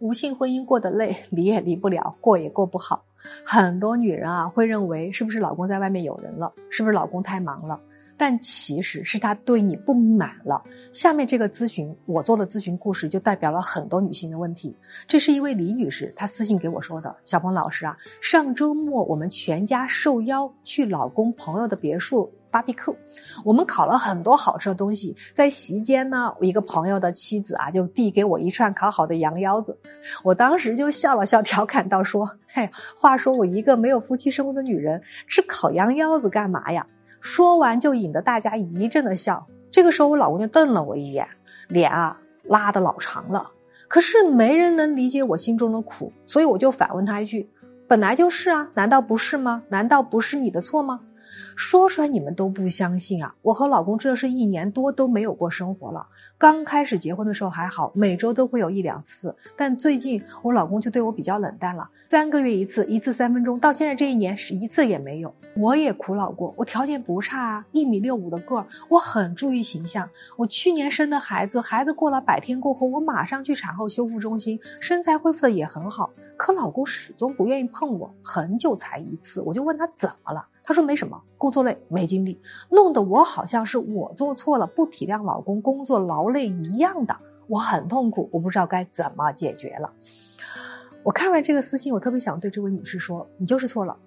无性婚姻过得累，离也离不了，过也过不好。很多女人啊，会认为是不是老公在外面有人了？是不是老公太忙了？但其实是他对你不满了。下面这个咨询，我做的咨询故事就代表了很多女性的问题。这是一位李女士，她私信给我说的：“小鹏老师啊，上周末我们全家受邀去老公朋友的别墅芭比 Q，我们烤了很多好吃的东西。在席间呢，我一个朋友的妻子啊，就递给我一串烤好的羊腰子。我当时就笑了笑，调侃道说：‘嘿，话说我一个没有夫妻生活的女人，吃烤羊腰子干嘛呀？’”说完就引得大家一阵的笑。这个时候我老公就瞪了我一眼，脸啊拉的老长了。可是没人能理解我心中的苦，所以我就反问他一句：“本来就是啊，难道不是吗？难道不是你的错吗？”说出来你们都不相信啊！我和老公这是一年多都没有过生活了。刚开始结婚的时候还好，每周都会有一两次。但最近我老公就对我比较冷淡了，三个月一次，一次三分钟，到现在这一年是一次也没有。我也苦恼过，我条件不差啊，一米六五的个儿，我很注意形象。我去年生的孩子，孩子过了百天过后，我马上去产后修复中心，身材恢复的也很好。可老公始终不愿意碰我，很久才一次，我就问他怎么了。他说没什么，工作累没精力，弄得我好像是我做错了，不体谅老公工作劳累一样的，我很痛苦，我不知道该怎么解决了。我看完这个私信，我特别想对这位女士说，你就是错了，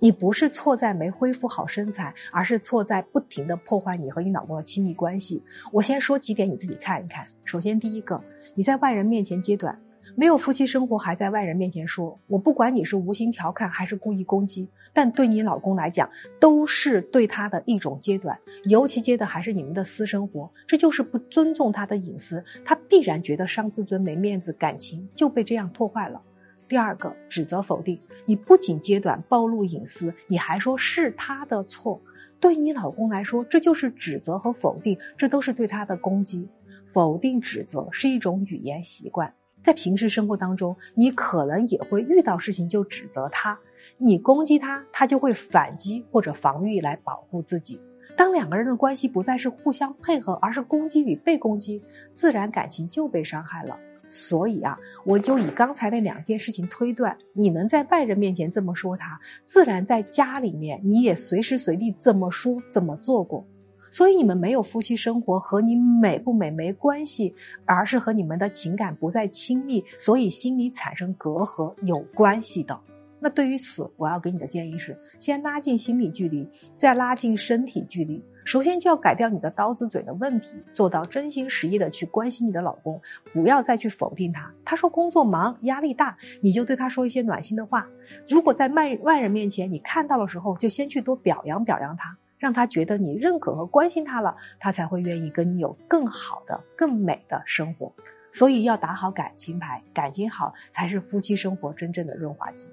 你不是错在没恢复好身材，而是错在不停的破坏你和你老公的亲密关系。我先说几点，你自己看一看。首先，第一个，你在外人面前揭短。没有夫妻生活，还在外人面前说，我不管你是无心调侃还是故意攻击，但对你老公来讲，都是对他的一种揭短，尤其揭的还是你们的私生活，这就是不尊重他的隐私，他必然觉得伤自尊、没面子，感情就被这样破坏了。第二个，指责否定，你不仅揭短暴露隐私，你还说是他的错，对你老公来说，这就是指责和否定，这都是对他的攻击。否定、指责是一种语言习惯。在平时生活当中，你可能也会遇到事情就指责他，你攻击他，他就会反击或者防御来保护自己。当两个人的关系不再是互相配合，而是攻击与被攻击，自然感情就被伤害了。所以啊，我就以刚才那两件事情推断，你能在外人面前这么说他，自然在家里面你也随时随地这么说、这么做过。所以你们没有夫妻生活，和你美不美没关系，而是和你们的情感不再亲密，所以心里产生隔阂有关系的。那对于此，我要给你的建议是：先拉近心理距离，再拉近身体距离。首先就要改掉你的刀子嘴的问题，做到真心实意的去关心你的老公，不要再去否定他。他说工作忙，压力大，你就对他说一些暖心的话。如果在外外人面前你看到的时候，就先去多表扬表扬他。让他觉得你认可和关心他了，他才会愿意跟你有更好的、更美的生活。所以要打好感情牌，感情好才是夫妻生活真正的润滑剂。